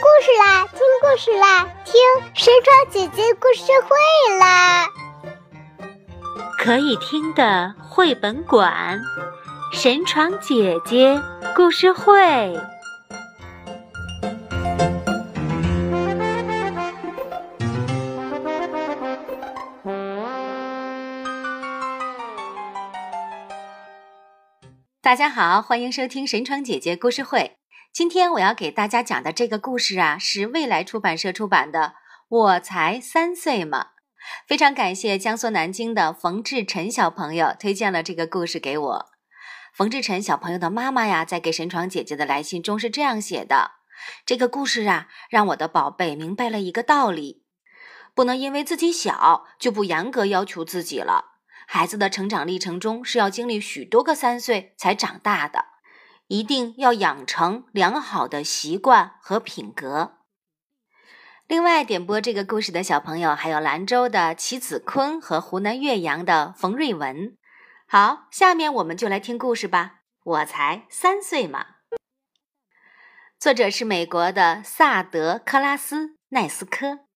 故事啦，听故事啦，听神床姐姐故事会啦！可以听的绘本馆，神床姐姐故事会。大家好，欢迎收听神床姐姐故事会。今天我要给大家讲的这个故事啊，是未来出版社出版的《我才三岁嘛》。非常感谢江苏南京的冯志晨小朋友推荐了这个故事给我。冯志晨小朋友的妈妈呀，在给神床姐姐的来信中是这样写的：这个故事啊，让我的宝贝明白了一个道理，不能因为自己小就不严格要求自己了。孩子的成长历程中是要经历许多个三岁才长大的。一定要养成良好的习惯和品格。另外，点播这个故事的小朋友还有兰州的齐子坤和湖南岳阳的冯瑞文。好，下面我们就来听故事吧。我才三岁嘛。作者是美国的萨德克拉斯奈斯科。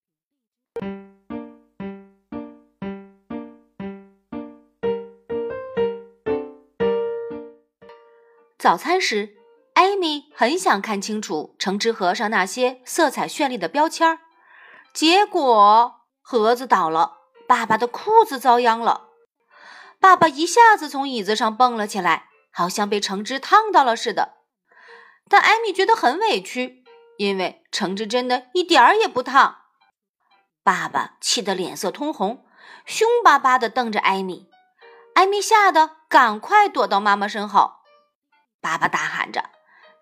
早餐时，艾米很想看清楚橙汁盒上那些色彩绚丽的标签儿，结果盒子倒了，爸爸的裤子遭殃了。爸爸一下子从椅子上蹦了起来，好像被橙汁烫到了似的。但艾米觉得很委屈，因为橙汁真的一点儿也不烫。爸爸气得脸色通红，凶巴巴地瞪着艾米。艾米吓得赶快躲到妈妈身后。爸爸大喊着：“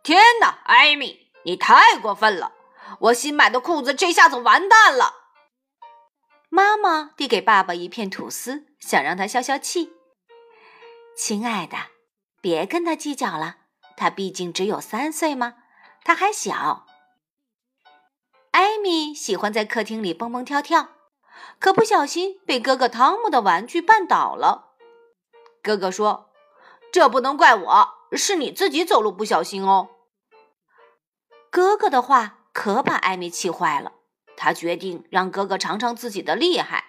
天哪，艾米，你太过分了！我新买的裤子这下子完蛋了。”妈妈递给爸爸一片吐司，想让他消消气。亲爱的，别跟他计较了，他毕竟只有三岁嘛，他还小。艾米喜欢在客厅里蹦蹦跳跳，可不小心被哥哥汤姆的玩具绊倒了。哥哥说：“这不能怪我。”是你自己走路不小心哦。哥哥的话可把艾米气坏了，他决定让哥哥尝尝自己的厉害。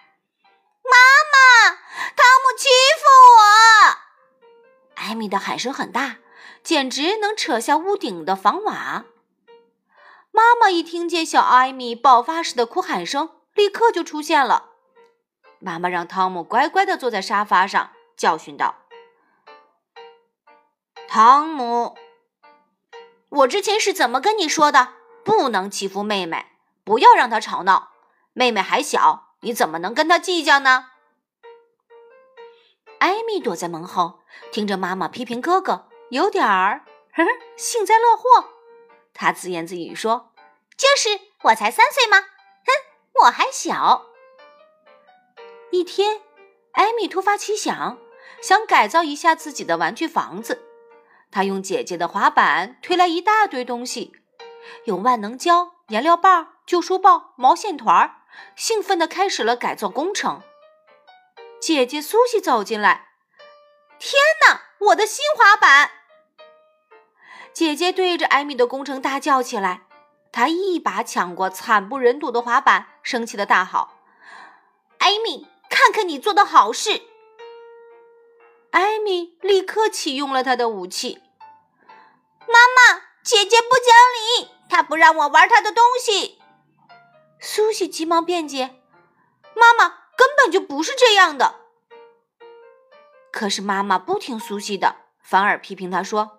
妈妈，汤姆欺负我！艾米的喊声很大，简直能扯下屋顶的房瓦。妈妈一听见小艾米爆发式的哭喊声，立刻就出现了。妈妈让汤姆乖乖的坐在沙发上，教训道。汤姆，我之前是怎么跟你说的？不能欺负妹妹，不要让她吵闹。妹妹还小，你怎么能跟她计较呢？艾米躲在门后，听着妈妈批评哥哥，有点儿呵呵幸灾乐祸。他自言自语说：“就是我才三岁吗？哼，我还小。”一天，艾米突发奇想，想改造一下自己的玩具房子。他用姐姐的滑板推来一大堆东西，有万能胶、颜料棒、旧书报、毛线团，兴奋地开始了改造工程。姐姐苏西走进来，天哪，我的新滑板！姐姐对着艾米的工程大叫起来，她一把抢过惨不忍睹的滑板，生气的大吼：“艾米，看看你做的好事！”艾米立刻启用了他的武器。妈妈，姐姐不讲理，她不让我玩她的东西。苏西急忙辩解：“妈妈根本就不是这样的。”可是妈妈不听苏西的，反而批评她说：“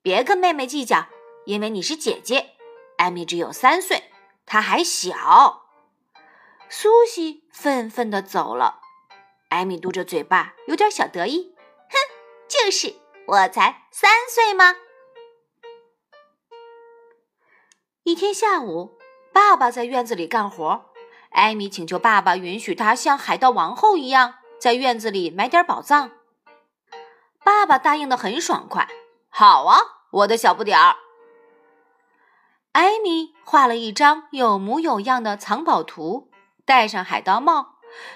别跟妹妹计较，因为你是姐姐。艾米只有三岁，她还小。”苏西愤愤地走了。艾米嘟着嘴巴，有点小得意。哼，就是我才三岁吗？一天下午，爸爸在院子里干活，艾米请求爸爸允许他像海盗王后一样在院子里埋点宝藏。爸爸答应的很爽快。好啊，我的小不点儿。艾米画了一张有模有样的藏宝图，戴上海盗帽。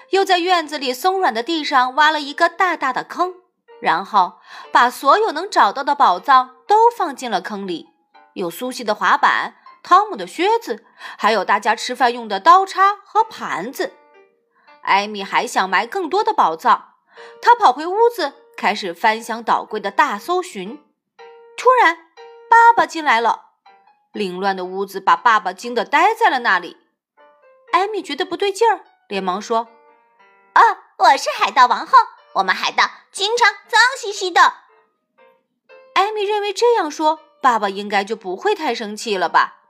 又在院子里松软的地上挖了一个大大的坑，然后把所有能找到的宝藏都放进了坑里。有苏西的滑板、汤姆的靴子，还有大家吃饭用的刀叉和盘子。艾米还想埋更多的宝藏，她跑回屋子，开始翻箱倒柜的大搜寻。突然，爸爸进来了，凌乱的屋子把爸爸惊得呆在了那里。艾米觉得不对劲儿，连忙说：“啊，我是海盗王后，我们海盗经常脏兮兮的。”艾米认为这样说，爸爸应该就不会太生气了吧？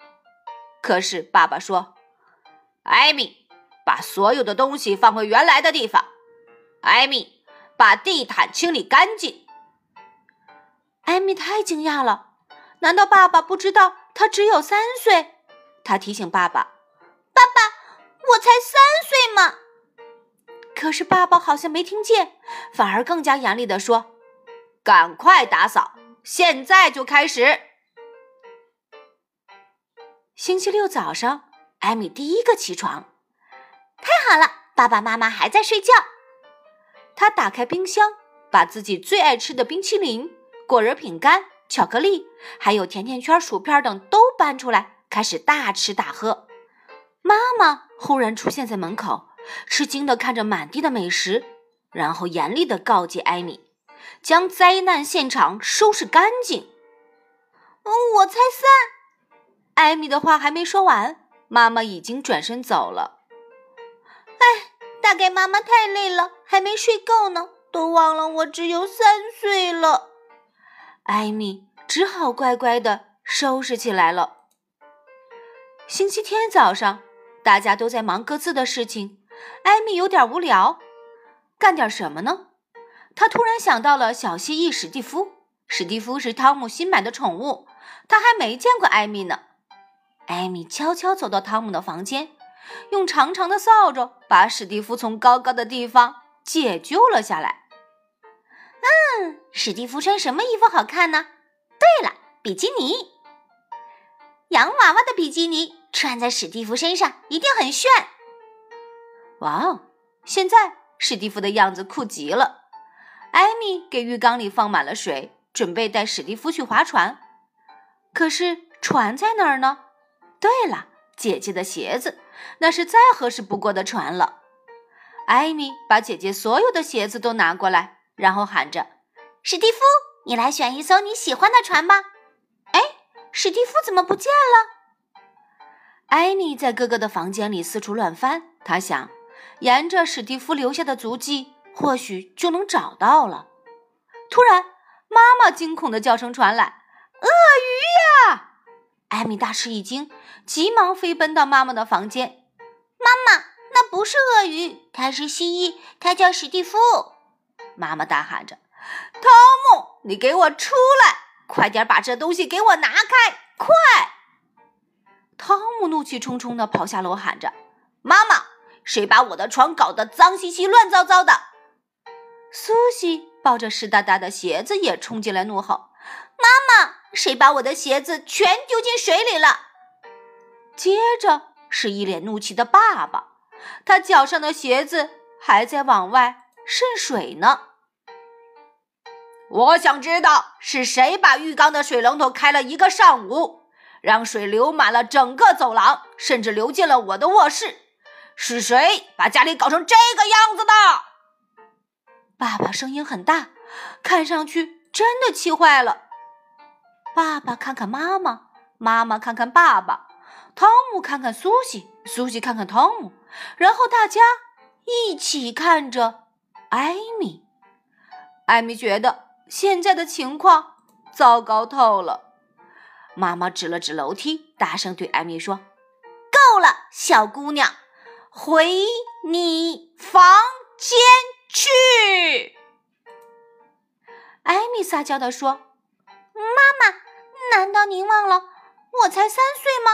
可是爸爸说：“艾米。”把所有的东西放回原来的地方，艾米，把地毯清理干净。艾米太惊讶了，难道爸爸不知道他只有三岁？他提醒爸爸：“爸爸，我才三岁嘛。”可是爸爸好像没听见，反而更加严厉地说：“赶快打扫，现在就开始。”星期六早上，艾米第一个起床。太好了，爸爸妈妈还在睡觉。他打开冰箱，把自己最爱吃的冰淇淋、果仁饼干、巧克力，还有甜甜圈、薯片等都搬出来，开始大吃大喝。妈妈忽然出现在门口，吃惊地看着满地的美食，然后严厉地告诫艾米，将灾难现场收拾干净。我才三，艾米的话还没说完，妈妈已经转身走了。哎，大概妈妈太累了，还没睡够呢，都忘了我只有三岁了。艾米只好乖乖的收拾起来了。星期天早上，大家都在忙各自的事情，艾米有点无聊，干点什么呢？他突然想到了小蜥蜴史蒂夫。史蒂夫是汤姆新买的宠物，他还没见过艾米呢。艾米悄悄走到汤姆的房间。用长长的扫帚把史蒂夫从高高的地方解救了下来。嗯，史蒂夫穿什么衣服好看呢？对了，比基尼，洋娃娃的比基尼穿在史蒂夫身上一定很炫。哇哦，现在史蒂夫的样子酷极了。艾米给浴缸里放满了水，准备带史蒂夫去划船。可是船在哪儿呢？对了。姐姐的鞋子，那是再合适不过的船了。艾米把姐姐所有的鞋子都拿过来，然后喊着：“史蒂夫，你来选一艘你喜欢的船吧。”哎，史蒂夫怎么不见了？艾米在哥哥的房间里四处乱翻，他想，沿着史蒂夫留下的足迹，或许就能找到了。突然，妈妈惊恐的叫声传来：“鳄鱼呀！”艾米大吃一惊，急忙飞奔到妈妈的房间。妈妈，那不是鳄鱼，它是蜥蜴，它叫史蒂夫。妈妈大喊着：“汤姆，你给我出来！快点把这东西给我拿开！快！”汤姆怒气冲冲地跑下楼，喊着：“妈妈，谁把我的床搞得脏兮兮、乱糟糟的？”苏西抱着湿哒哒的鞋子也冲进来，怒吼：“妈妈！”谁把我的鞋子全丢进水里了？接着是一脸怒气的爸爸，他脚上的鞋子还在往外渗水呢。我想知道是谁把浴缸的水龙头开了一个上午，让水流满了整个走廊，甚至流进了我的卧室。是谁把家里搞成这个样子的？爸爸声音很大，看上去真的气坏了。爸爸看看妈妈，妈妈看看爸爸，汤姆看看苏西，苏西看看汤姆，然后大家一起看着艾米。艾米觉得现在的情况糟糕透了。妈妈指了指楼梯，大声对艾米说：“够了，小姑娘，回你房间去。”艾米撒娇地说：“妈妈。”难道您忘了我才三岁吗？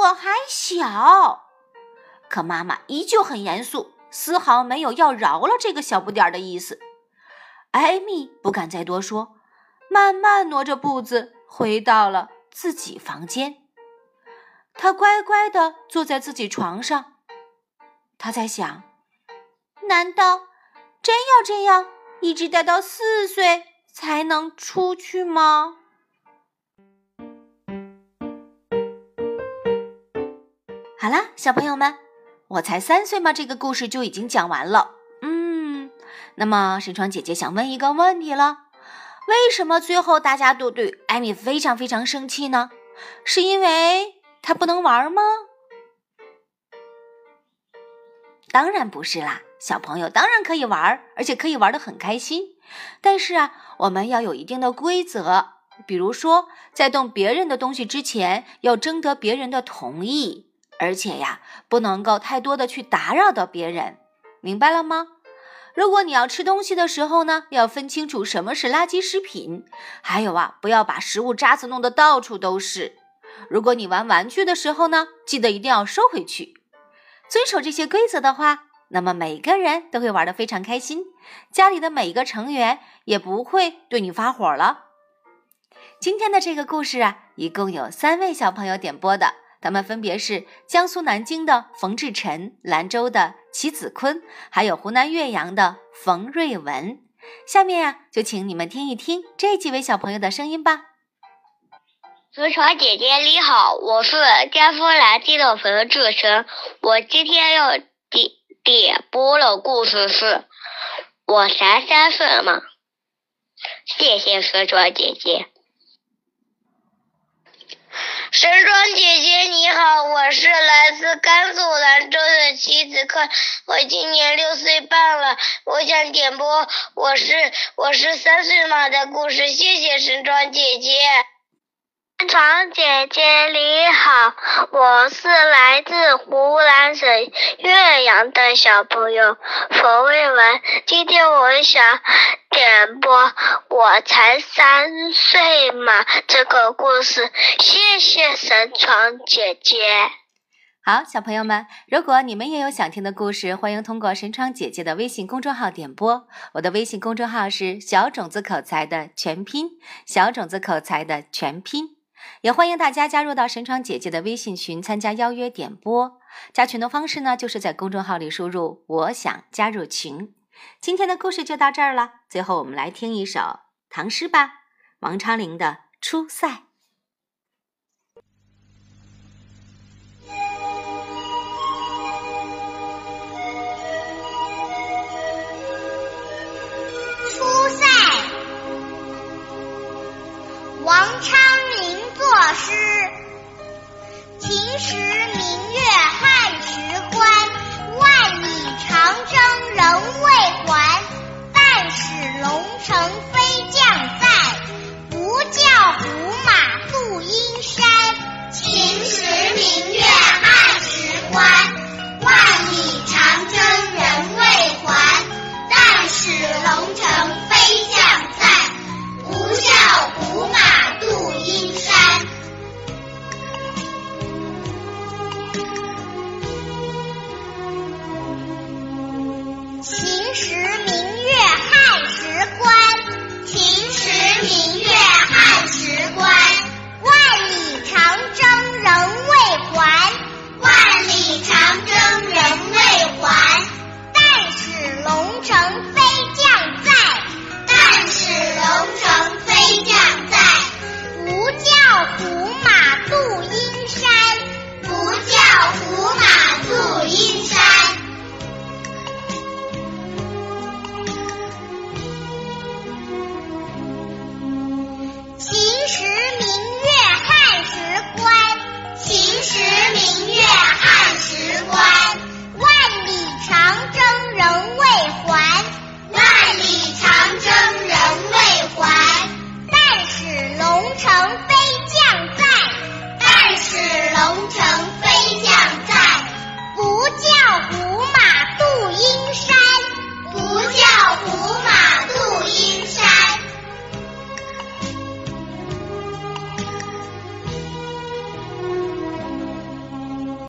我还小。可妈妈依旧很严肃，丝毫没有要饶了这个小不点儿的意思。艾米不敢再多说，慢慢挪着步子回到了自己房间。他乖乖地坐在自己床上。他在想：难道真要这样一直待到四岁才能出去吗？好啦，小朋友们，我才三岁嘛，这个故事就已经讲完了。嗯，那么神窗姐姐想问一个问题了：为什么最后大家都对艾米非常非常生气呢？是因为她不能玩吗？当然不是啦，小朋友当然可以玩，而且可以玩的很开心。但是啊，我们要有一定的规则，比如说在动别人的东西之前，要征得别人的同意。而且呀，不能够太多的去打扰到别人，明白了吗？如果你要吃东西的时候呢，要分清楚什么是垃圾食品，还有啊，不要把食物渣子弄得到处都是。如果你玩玩具的时候呢，记得一定要收回去。遵守这些规则的话，那么每个人都会玩得非常开心，家里的每一个成员也不会对你发火了。今天的这个故事啊，一共有三位小朋友点播的。他们分别是江苏南京的冯志晨、兰州的齐子坤，还有湖南岳阳的冯瑞文。下面呀，就请你们听一听这几位小朋友的声音吧。竹床姐姐你好，我是江苏南京的冯志成。我今天要点点播的故事是《我才三岁嘛》。谢谢石床姐姐。神装姐姐你好，我是来自甘肃兰州的齐子坤，我今年六岁半了，我想点播我是我是三岁马的故事，谢谢神装姐姐。神装姐姐你好，我是来自湖南省岳阳的小朋友冯卫文，今天我想。点播，我才三岁嘛，这个故事，谢谢神床姐姐。好，小朋友们，如果你们也有想听的故事，欢迎通过神窗姐姐的微信公众号点播。我的微信公众号是小种子口才的全拼，小种子口才的全拼。也欢迎大家加入到神窗姐姐的微信群，参加邀约点播。加群的方式呢，就是在公众号里输入“我想加入群”。今天的故事就到这儿了。最后，我们来听一首唐诗吧，王昌龄的《出塞》。诗。秦时明月汉时关，万里长征人未还。但使龙城飞